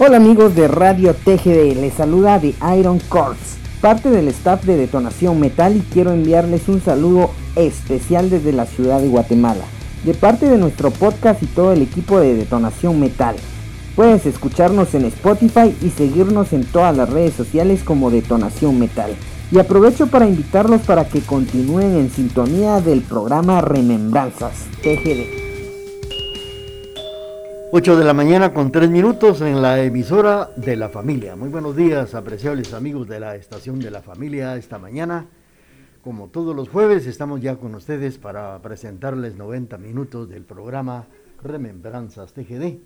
Hola amigos de Radio TGD, les saluda de Iron Corps, parte del staff de Detonación Metal y quiero enviarles un saludo especial desde la ciudad de Guatemala, de parte de nuestro podcast y todo el equipo de Detonación Metal. Puedes escucharnos en Spotify y seguirnos en todas las redes sociales como Detonación Metal. Y aprovecho para invitarlos para que continúen en sintonía del programa Remembranzas TGD. 8 de la mañana con 3 minutos en la emisora de la familia. Muy buenos días, apreciables amigos de la estación de la familia. Esta mañana, como todos los jueves, estamos ya con ustedes para presentarles 90 minutos del programa Remembranzas TGD,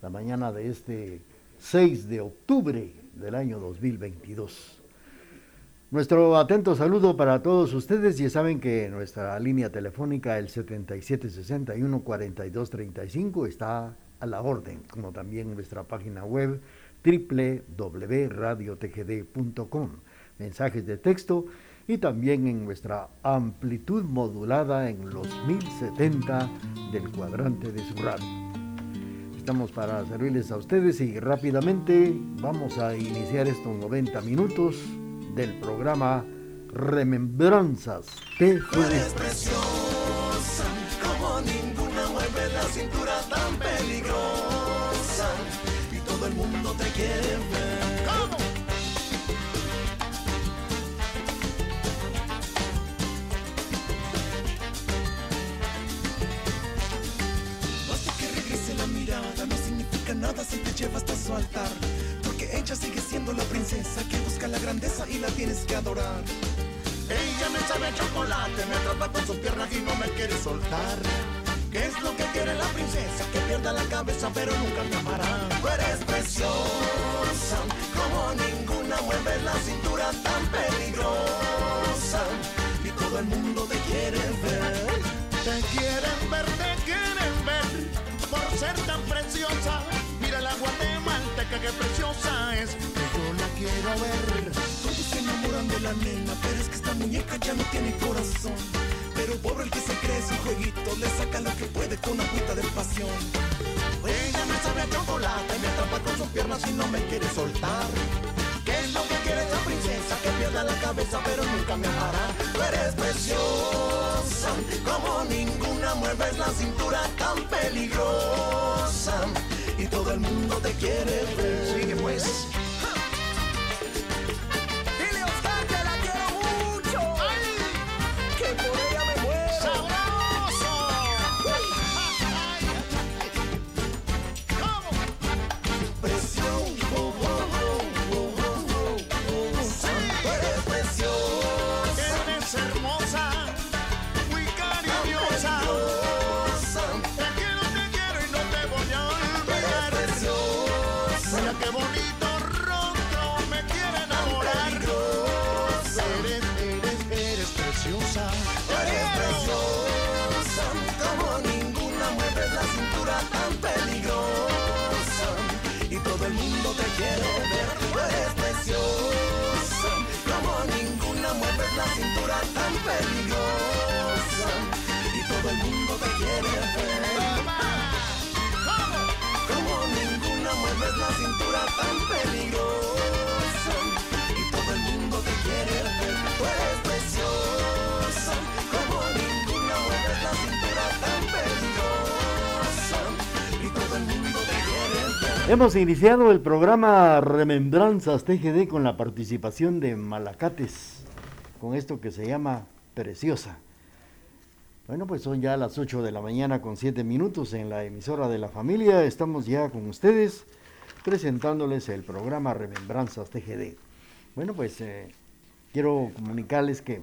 la mañana de este 6 de octubre del año 2022. Nuestro atento saludo para todos ustedes. Ya saben que nuestra línea telefónica, el 7761-4235, está a la orden, como también en nuestra página web www.radiotgd.com. Mensajes de texto y también en nuestra amplitud modulada en los 1070 del cuadrante de su radio. Estamos para servirles a ustedes y rápidamente vamos a iniciar estos 90 minutos del programa Remembranzas mueve la cintura tan peligrosa mundo te quiere ver. Basta que regrese la mirada, no significa nada si te llevas hasta su altar. Porque ella sigue siendo la princesa que busca la grandeza y la tienes que adorar. Ella me sabe chocolate, me atrapa con sus piernas y no me quiere soltar. ¿Qué es lo que quiere la princesa? Que pierda la cabeza pero nunca amará. Tú eres preciosa, como ninguna mueve la cintura tan peligrosa. Y todo el mundo te quiere ver. Te quieren ver, te quieren ver, por ser tan preciosa. Mira la guatemalteca que preciosa es, que yo la quiero ver. Todos se enamoran de la nena, pero es que esta muñeca ya no tiene corazón. Pero pobre el que se cree su jueguito, le saca lo que puede con agüita de pasión. Ella me sabe a chocolate, me atrapa con sus piernas y no me quiere soltar. ¿Qué es lo que quiere esta princesa? Que pierda la cabeza pero nunca me amará. Tú eres preciosa, como ninguna mueves la cintura tan peligrosa. Y todo el mundo te quiere ver. Sigue pues. Eres preciosa. Como ninguna mueves la cintura tan peligrosa. Y todo el mundo te quiere ver. Eres preciosa. Como ninguna mueves la cintura tan peligrosa. Y todo el mundo te quiere ver. Como ninguna mueves la cintura tan peligrosa. Hemos iniciado el programa Remembranzas TGD con la participación de Malacates, con esto que se llama Preciosa. Bueno, pues son ya las 8 de la mañana con 7 minutos en la emisora de la familia. Estamos ya con ustedes presentándoles el programa Remembranzas TGD. Bueno, pues eh, quiero comunicarles que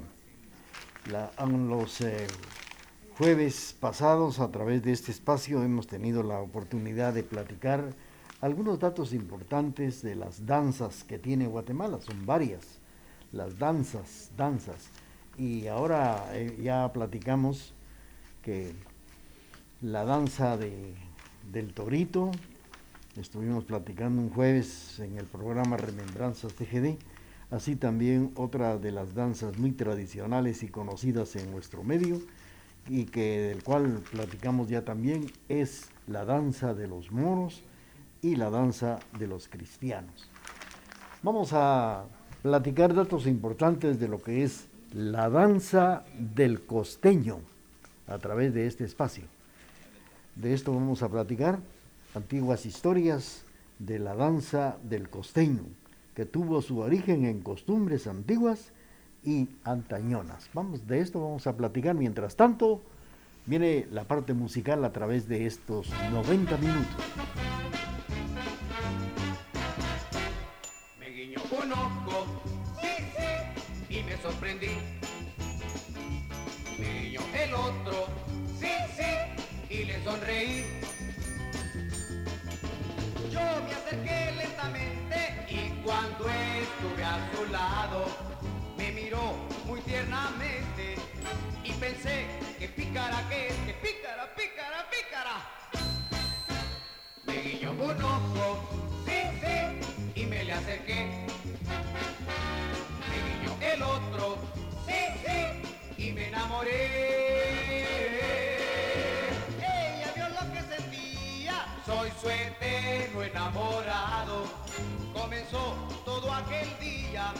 la- los eh, jueves pasados a través de este espacio hemos tenido la oportunidad de platicar algunos datos importantes de las danzas que tiene Guatemala. Son varias, las danzas, danzas. Y ahora eh, ya platicamos que la danza de, del torito, estuvimos platicando un jueves en el programa Remembranzas TGD, así también otra de las danzas muy tradicionales y conocidas en nuestro medio, y que del cual platicamos ya también, es la danza de los moros y la danza de los cristianos. Vamos a platicar datos importantes de lo que es la danza del costeño a través de este espacio. De esto vamos a platicar antiguas historias de la danza del costeño, que tuvo su origen en costumbres antiguas y antañonas. Vamos, de esto vamos a platicar. Mientras tanto, viene la parte musical a través de estos 90 minutos. Me guiñó el otro, sí, sí, y le sonreí. Yo me acerqué lentamente y cuando estuve a su lado, me miró muy tiernamente y pensé que pícara que es, que pícara, pícara, pícara. Me guiñó un ojo, sí, sí, y me le acerqué. Enamoré. Ella vio lo que sentía, soy su eterno enamorado. Comenzó todo aquel día,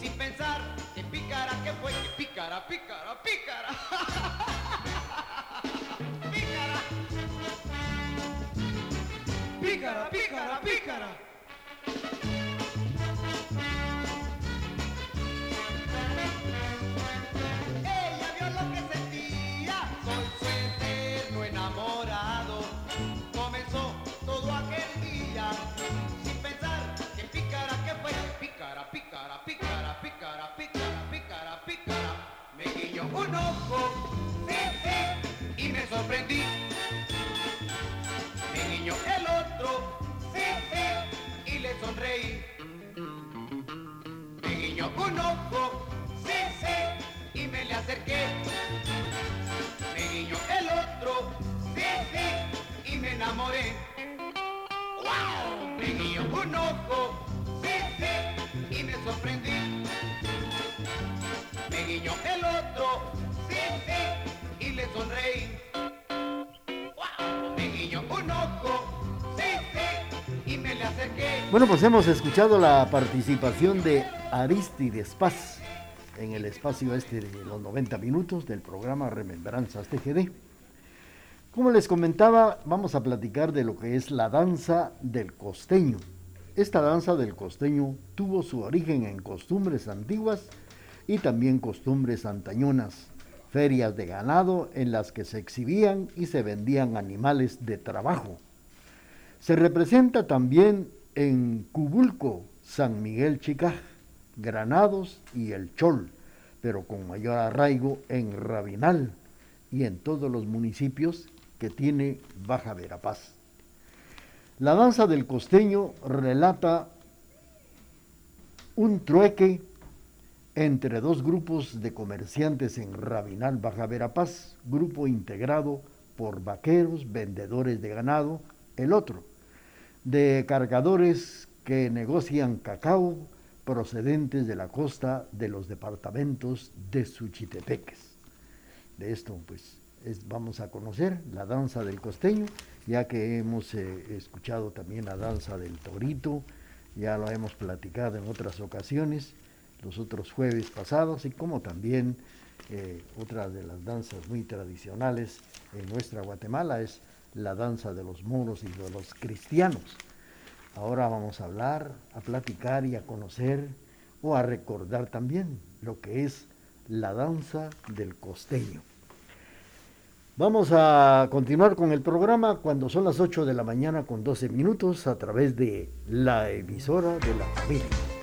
sin pensar que pícara, que fue, que pícara, pícara, pícara. pícara. Pícara, pícara, pícara. Bueno, pues hemos escuchado la participación de Aristides Paz en el espacio este de los 90 minutos del programa Remembranzas TGD. Como les comentaba, vamos a platicar de lo que es la danza del costeño. Esta danza del costeño tuvo su origen en costumbres antiguas y también costumbres antañonas, ferias de ganado en las que se exhibían y se vendían animales de trabajo. Se representa también en Cubulco, San Miguel Chicaj, Granados y El Chol, pero con mayor arraigo en Rabinal y en todos los municipios que tiene Baja Verapaz. La danza del costeño relata un trueque entre dos grupos de comerciantes en Rabinal, Baja Verapaz, grupo integrado por vaqueros, vendedores de ganado, el otro, de cargadores que negocian cacao procedentes de la costa de los departamentos de Suchitepeques. De esto, pues, es- vamos a conocer la danza del costeño, ya que hemos eh, escuchado también la danza del torito, ya lo hemos platicado en otras ocasiones, los otros jueves pasados, y como también eh, otra de las danzas muy tradicionales en nuestra Guatemala es la danza de los moros y de los cristianos. Ahora vamos a hablar, a platicar y a conocer o a recordar también lo que es la danza del costeño. Vamos a continuar con el programa cuando son las 8 de la mañana con 12 minutos a través de la emisora de la familia.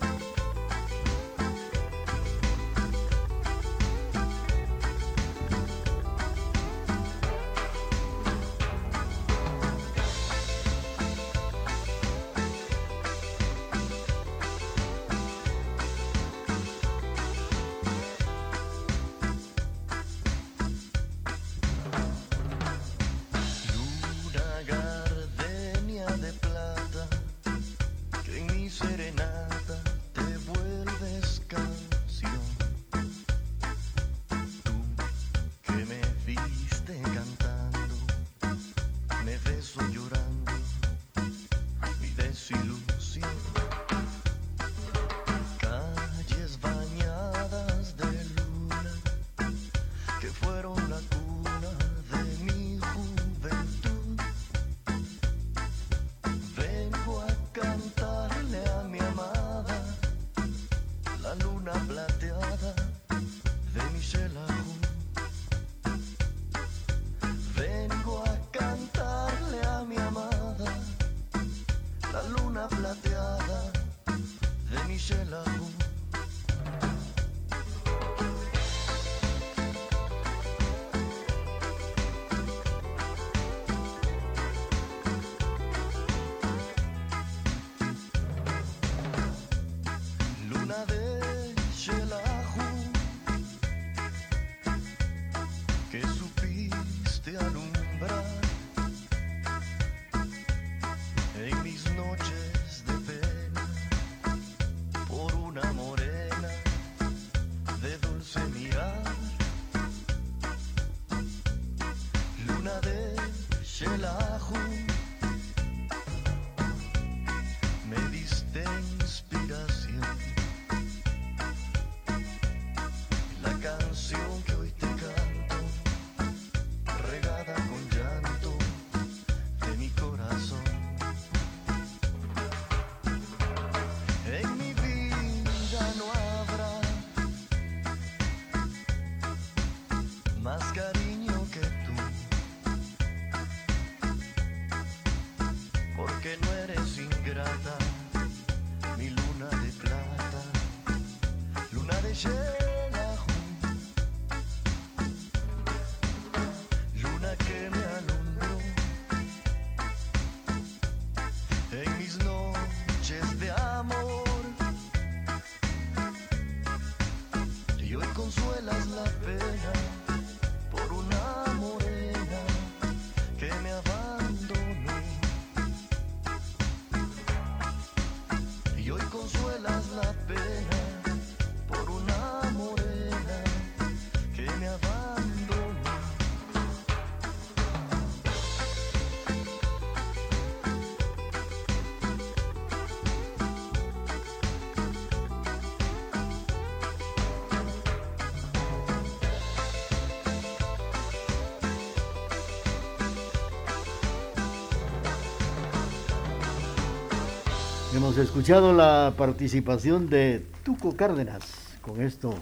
Hemos escuchado la participación de Tuco Cárdenas con esto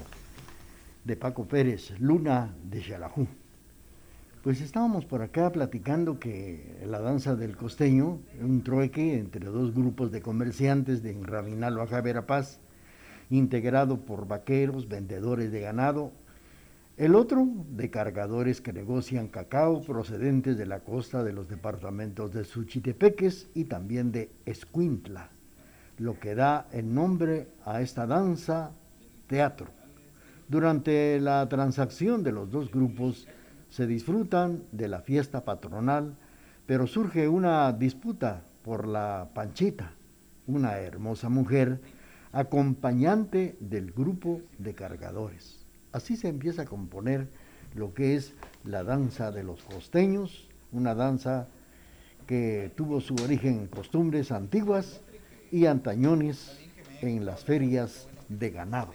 de Paco Pérez, Luna de Xalajú. Pues estábamos por acá platicando que la danza del costeño, un trueque entre dos grupos de comerciantes de Rabinalo a Paz, integrado por vaqueros, vendedores de ganado, el otro de cargadores que negocian cacao procedentes de la costa de los departamentos de Suchitepeques y también de Escuintla lo que da el nombre a esta danza teatro. Durante la transacción de los dos grupos se disfrutan de la fiesta patronal, pero surge una disputa por la Panchita, una hermosa mujer acompañante del grupo de cargadores. Así se empieza a componer lo que es la danza de los costeños, una danza que tuvo su origen en costumbres antiguas y antañones en las ferias de ganado.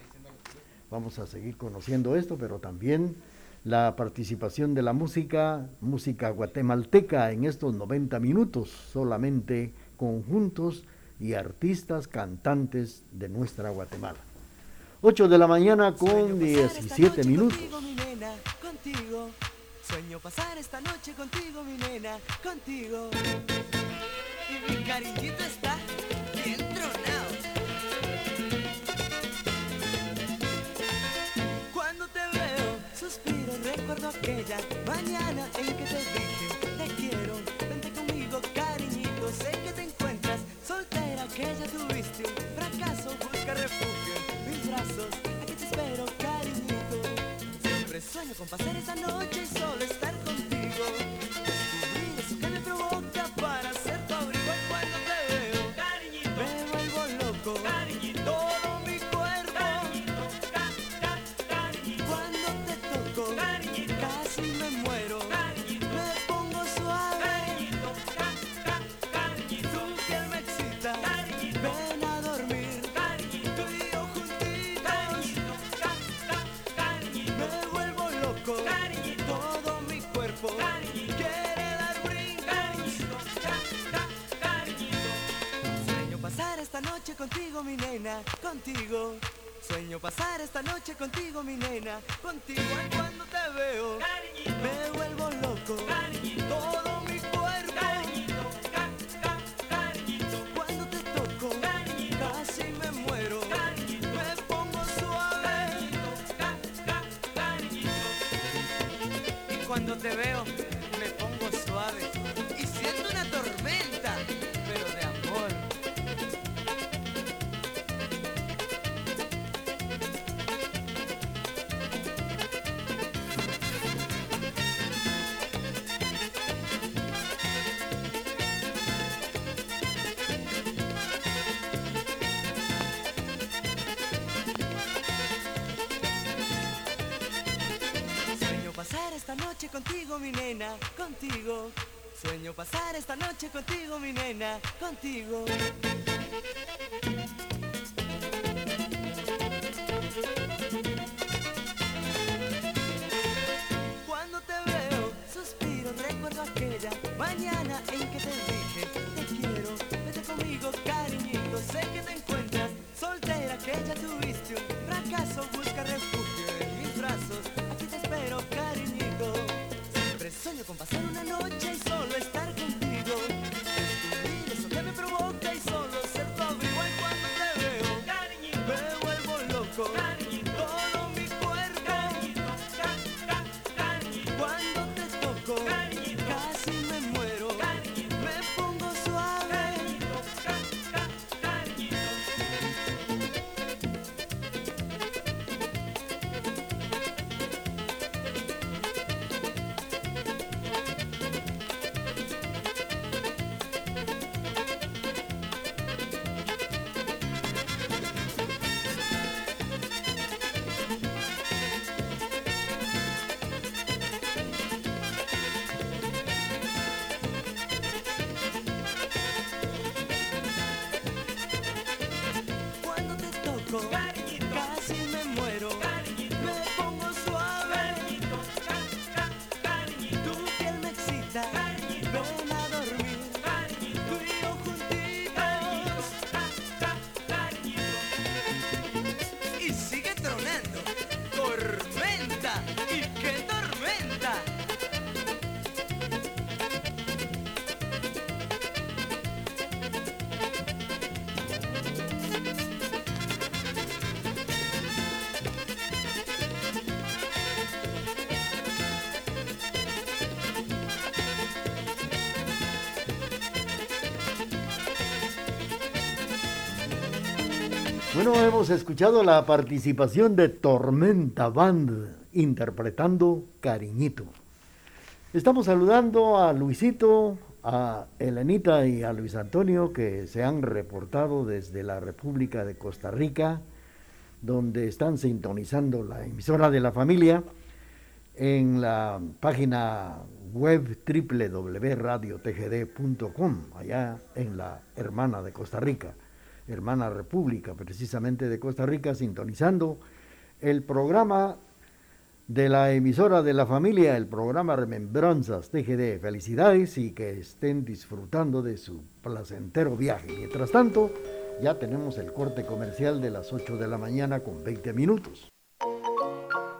Vamos a seguir conociendo esto, pero también la participación de la música, música guatemalteca en estos 90 minutos, solamente conjuntos y artistas cantantes de nuestra Guatemala. 8 de la mañana con 17 minutos. Contigo, Sueño pasar esta noche contigo, mi nena, contigo. Y mi cariñito está recuerdo aquella mañana en que te dije te quiero, vente conmigo cariñito, sé que te encuentras soltera que ya tuviste fracaso, busca refugio mis brazos, aquí te espero cariñito, siempre sueño con pasar esa noche y solo estar contigo, contigo, mi nena, contigo. Sueño pasar esta noche contigo, mi nena, contigo. Y cuando te veo, me vuelvo loco. Contigo, mi nena, contigo. Sueño pasar esta noche contigo, mi nena, contigo. Bueno, hemos escuchado la participación de Tormenta Band interpretando Cariñito. Estamos saludando a Luisito, a Elenita y a Luis Antonio que se han reportado desde la República de Costa Rica, donde están sintonizando la emisora de la familia en la página web www.radiotgd.com, allá en la hermana de Costa Rica, hermana república precisamente de Costa Rica, sintonizando el programa de la emisora de la familia, el programa Remembranzas TGD. Felicidades y que estén disfrutando de su placentero viaje. Mientras tanto, ya tenemos el corte comercial de las 8 de la mañana con 20 minutos.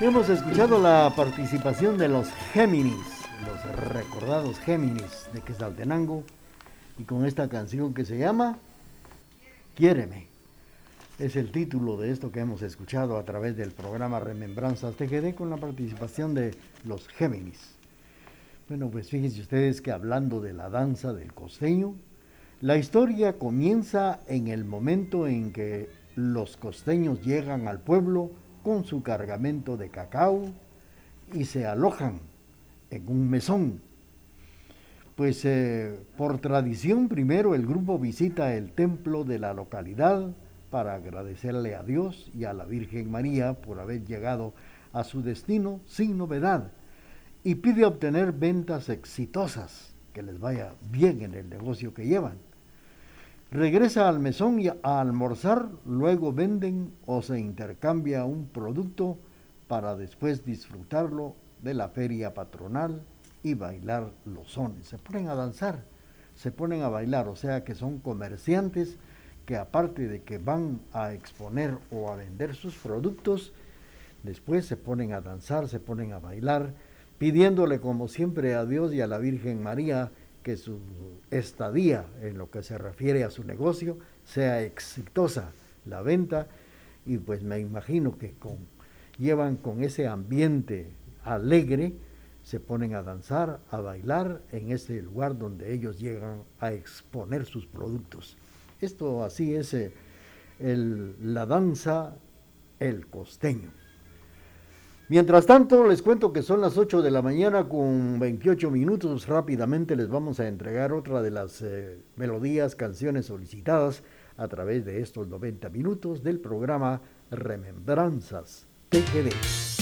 Hemos escuchado la participación de los Géminis, los recordados Géminis de Quesaltenango, y con esta canción que se llama Quiéreme. Es el título de esto que hemos escuchado a través del programa Remembranzas TGD con la participación de los Géminis. Bueno, pues fíjense ustedes que hablando de la danza del costeño, la historia comienza en el momento en que los costeños llegan al pueblo con su cargamento de cacao y se alojan en un mesón. Pues eh, por tradición primero el grupo visita el templo de la localidad para agradecerle a Dios y a la Virgen María por haber llegado a su destino sin novedad y pide obtener ventas exitosas, que les vaya bien en el negocio que llevan. Regresa al mesón y a almorzar, luego venden o se intercambia un producto para después disfrutarlo de la feria patronal y bailar los sones. Se ponen a danzar, se ponen a bailar, o sea que son comerciantes que aparte de que van a exponer o a vender sus productos, después se ponen a danzar, se ponen a bailar, pidiéndole como siempre a Dios y a la Virgen María que su estadía en lo que se refiere a su negocio sea exitosa la venta y pues me imagino que con, llevan con ese ambiente alegre, se ponen a danzar, a bailar en ese lugar donde ellos llegan a exponer sus productos. Esto así es eh, la danza el costeño. Mientras tanto, les cuento que son las 8 de la mañana con 28 minutos. Rápidamente les vamos a entregar otra de las eh, melodías, canciones solicitadas a través de estos 90 minutos del programa Remembranzas TGD.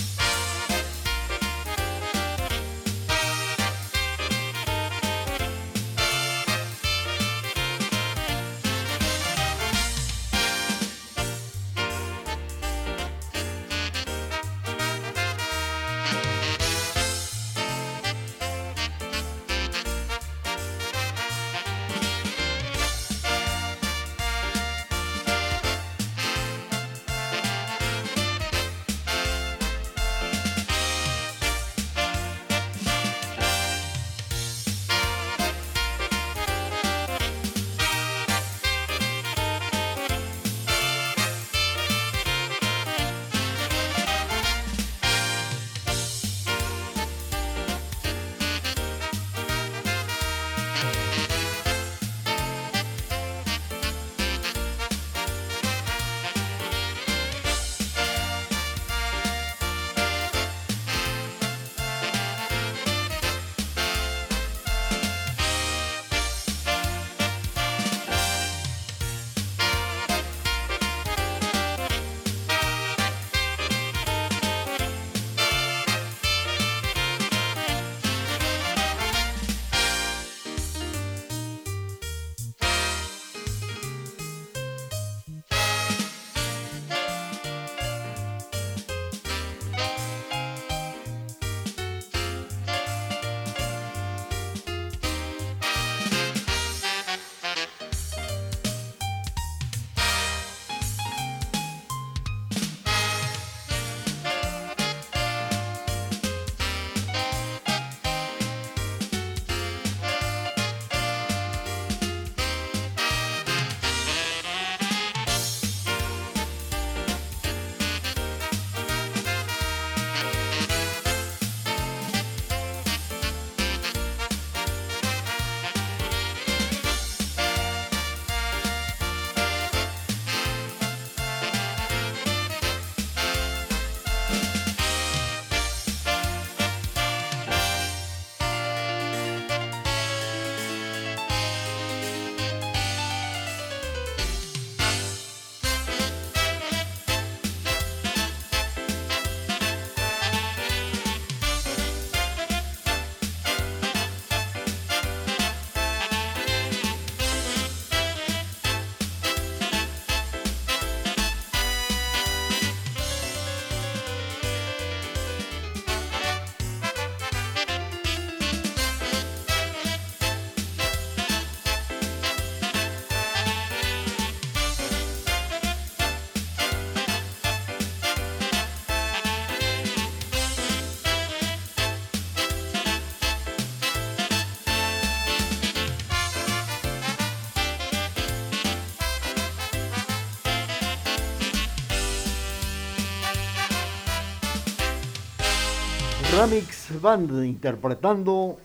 Ramix Band interpretando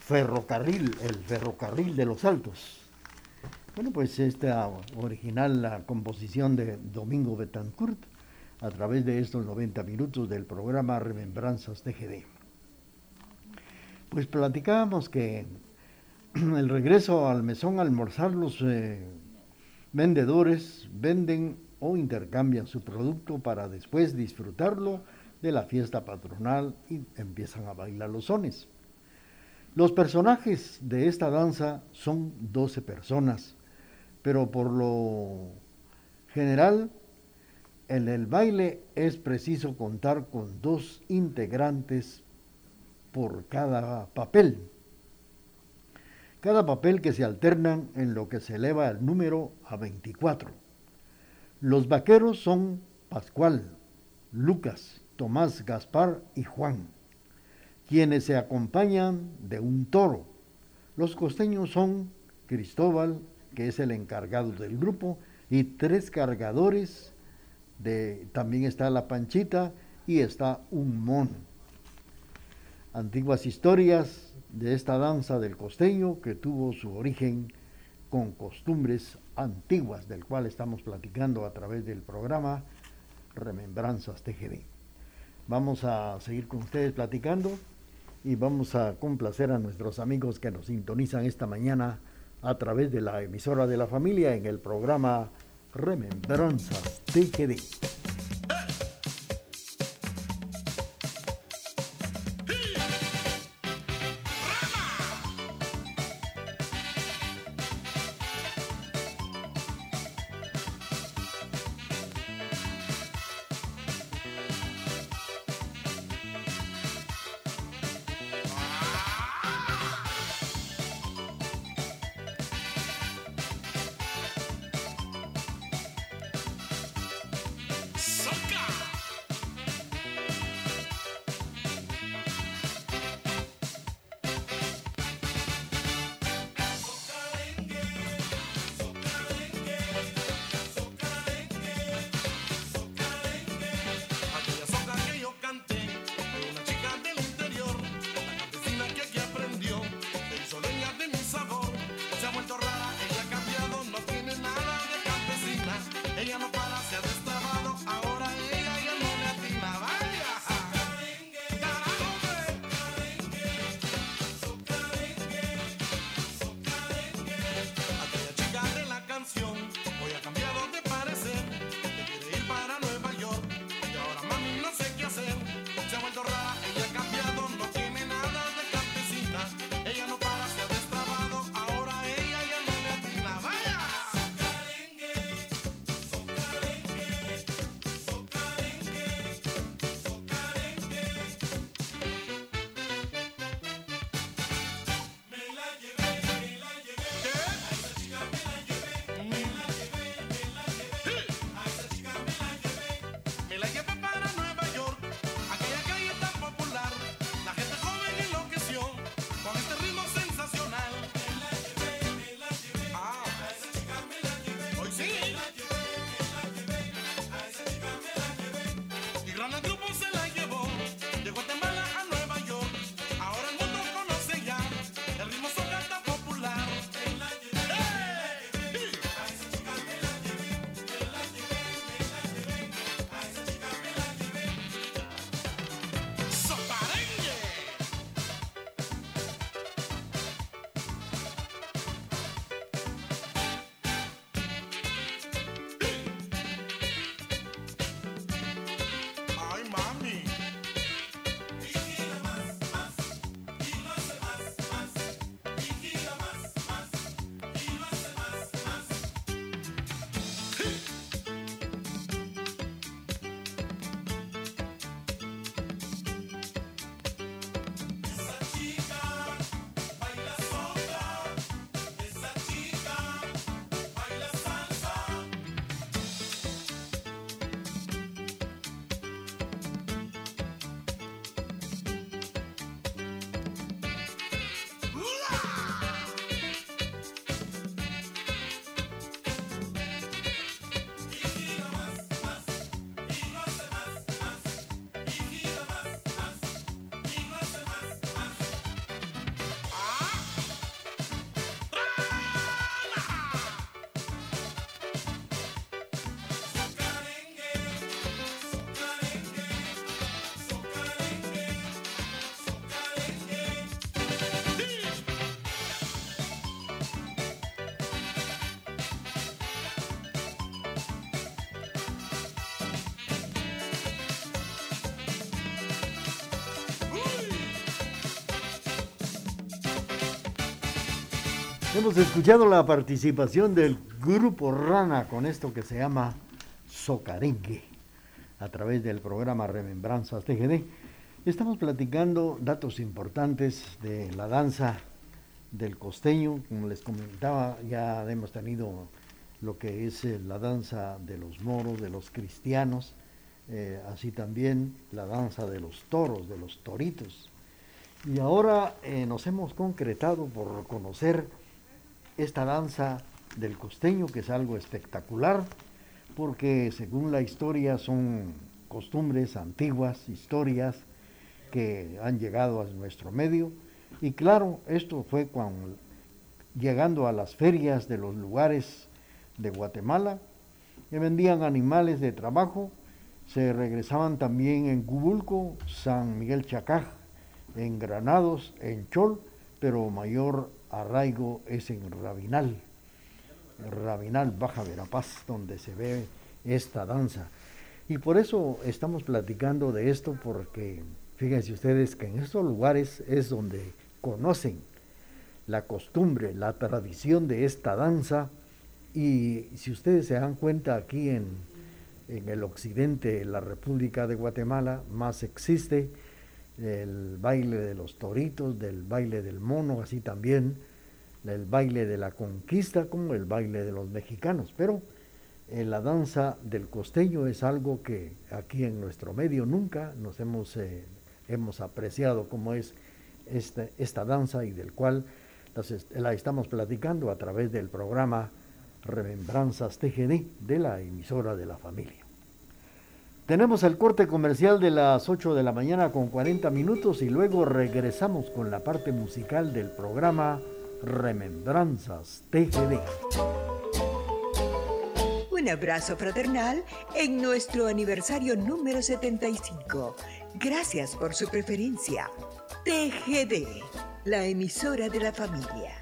Ferrocarril, el ferrocarril de los Altos. Bueno, pues esta original la composición de Domingo Betancourt a través de estos 90 minutos del programa Remembranzas TGD. Pues platicábamos que el regreso al mesón a almorzar los eh, vendedores venden o intercambian su producto para después disfrutarlo de la fiesta patronal y empiezan a bailar los sones. Los personajes de esta danza son 12 personas, pero por lo general en el baile es preciso contar con dos integrantes por cada papel. Cada papel que se alternan en lo que se eleva el número a 24. Los vaqueros son Pascual, Lucas, Tomás, Gaspar y Juan, quienes se acompañan de un toro. Los costeños son Cristóbal, que es el encargado del grupo, y tres cargadores, de, también está la panchita y está un mono. Antiguas historias de esta danza del costeño que tuvo su origen con costumbres antiguas, del cual estamos platicando a través del programa Remembranzas TGD. Vamos a seguir con ustedes platicando y vamos a complacer a nuestros amigos que nos sintonizan esta mañana a través de la emisora de la familia en el programa Remembranzas TGD. Hemos escuchado la participación del grupo Rana con esto que se llama Socarengue a través del programa Remembranzas TGD. Estamos platicando datos importantes de la danza del costeño. Como les comentaba, ya hemos tenido lo que es eh, la danza de los moros, de los cristianos, eh, así también la danza de los toros, de los toritos. Y ahora eh, nos hemos concretado por conocer esta danza del costeño, que es algo espectacular, porque según la historia son costumbres antiguas, historias que han llegado a nuestro medio. Y claro, esto fue cuando, llegando a las ferias de los lugares de Guatemala, que vendían animales de trabajo, se regresaban también en Cubulco, San Miguel Chacaj, en Granados, en Chol, pero mayor arraigo es en Rabinal, Rabinal, Baja Verapaz, donde se ve esta danza. Y por eso estamos platicando de esto, porque fíjense ustedes que en estos lugares es donde conocen la costumbre, la tradición de esta danza, y si ustedes se dan cuenta aquí en, en el occidente de la República de Guatemala, más existe el baile de los toritos, del baile del mono, así también el baile de la conquista como el baile de los mexicanos. Pero eh, la danza del costeño es algo que aquí en nuestro medio nunca nos hemos, eh, hemos apreciado como es esta danza y del cual la estamos platicando a través del programa Remembranzas TGD de la emisora de la familia. Tenemos el corte comercial de las 8 de la mañana con 40 minutos y luego regresamos con la parte musical del programa Remembranzas TGD. Un abrazo fraternal en nuestro aniversario número 75. Gracias por su preferencia. TGD, la emisora de la familia.